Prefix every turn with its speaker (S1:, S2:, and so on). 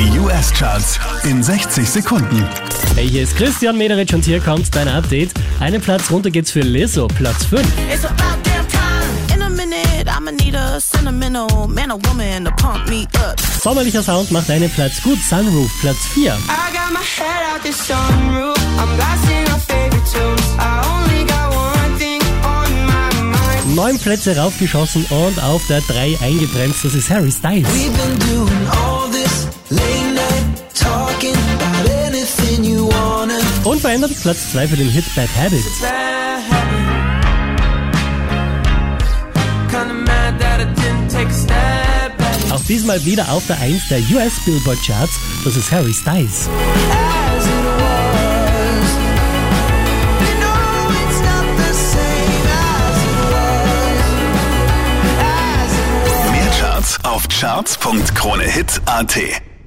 S1: Die US-Charts in 60 Sekunden.
S2: Hey, hier ist Christian Mederich und hier kommt dein Update. Einen Platz runter geht's für Lizzo, Platz 5.
S3: It's about damn time. In a minute, I'ma need a sentimental man or woman to pump me up.
S2: Sommerlicher Sound macht einen Platz gut, Sunroof, Platz 4.
S4: I got my head out the sunroof. I'm blasting our favorite tunes. I only got one thing on my mind.
S2: Neun Plätze raufgeschossen und auf der 3 eingebremst, das ist Harry Styles. Unverändert Platz 2 für den Hit Bad
S4: habit.
S2: Auch diesmal wieder auf der 1 der US Billboard Charts, das ist Harry Styles.
S1: Mehr Charts auf charts.kronehit.at.